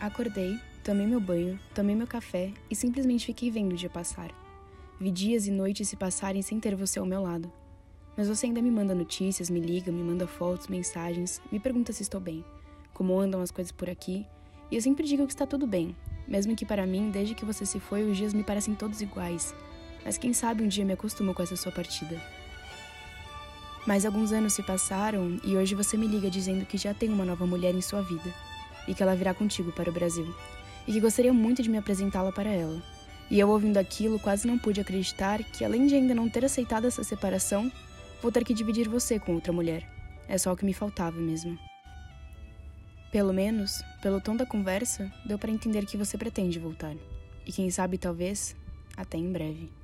Acordei, tomei meu banho, tomei meu café e simplesmente fiquei vendo o dia passar. Vi dias e noites se passarem sem ter você ao meu lado. Mas você ainda me manda notícias, me liga, me manda fotos, mensagens, me pergunta se estou bem, como andam as coisas por aqui, e eu sempre digo que está tudo bem, mesmo que para mim, desde que você se foi, os dias me parecem todos iguais. Mas quem sabe um dia me acostumo com essa sua partida. Mas alguns anos se passaram e hoje você me liga dizendo que já tem uma nova mulher em sua vida e que ela virá contigo para o Brasil e que gostaria muito de me apresentá-la para ela. E eu, ouvindo aquilo, quase não pude acreditar que, além de ainda não ter aceitado essa separação, vou ter que dividir você com outra mulher. É só o que me faltava mesmo. Pelo menos, pelo tom da conversa, deu para entender que você pretende voltar. E quem sabe, talvez, até em breve.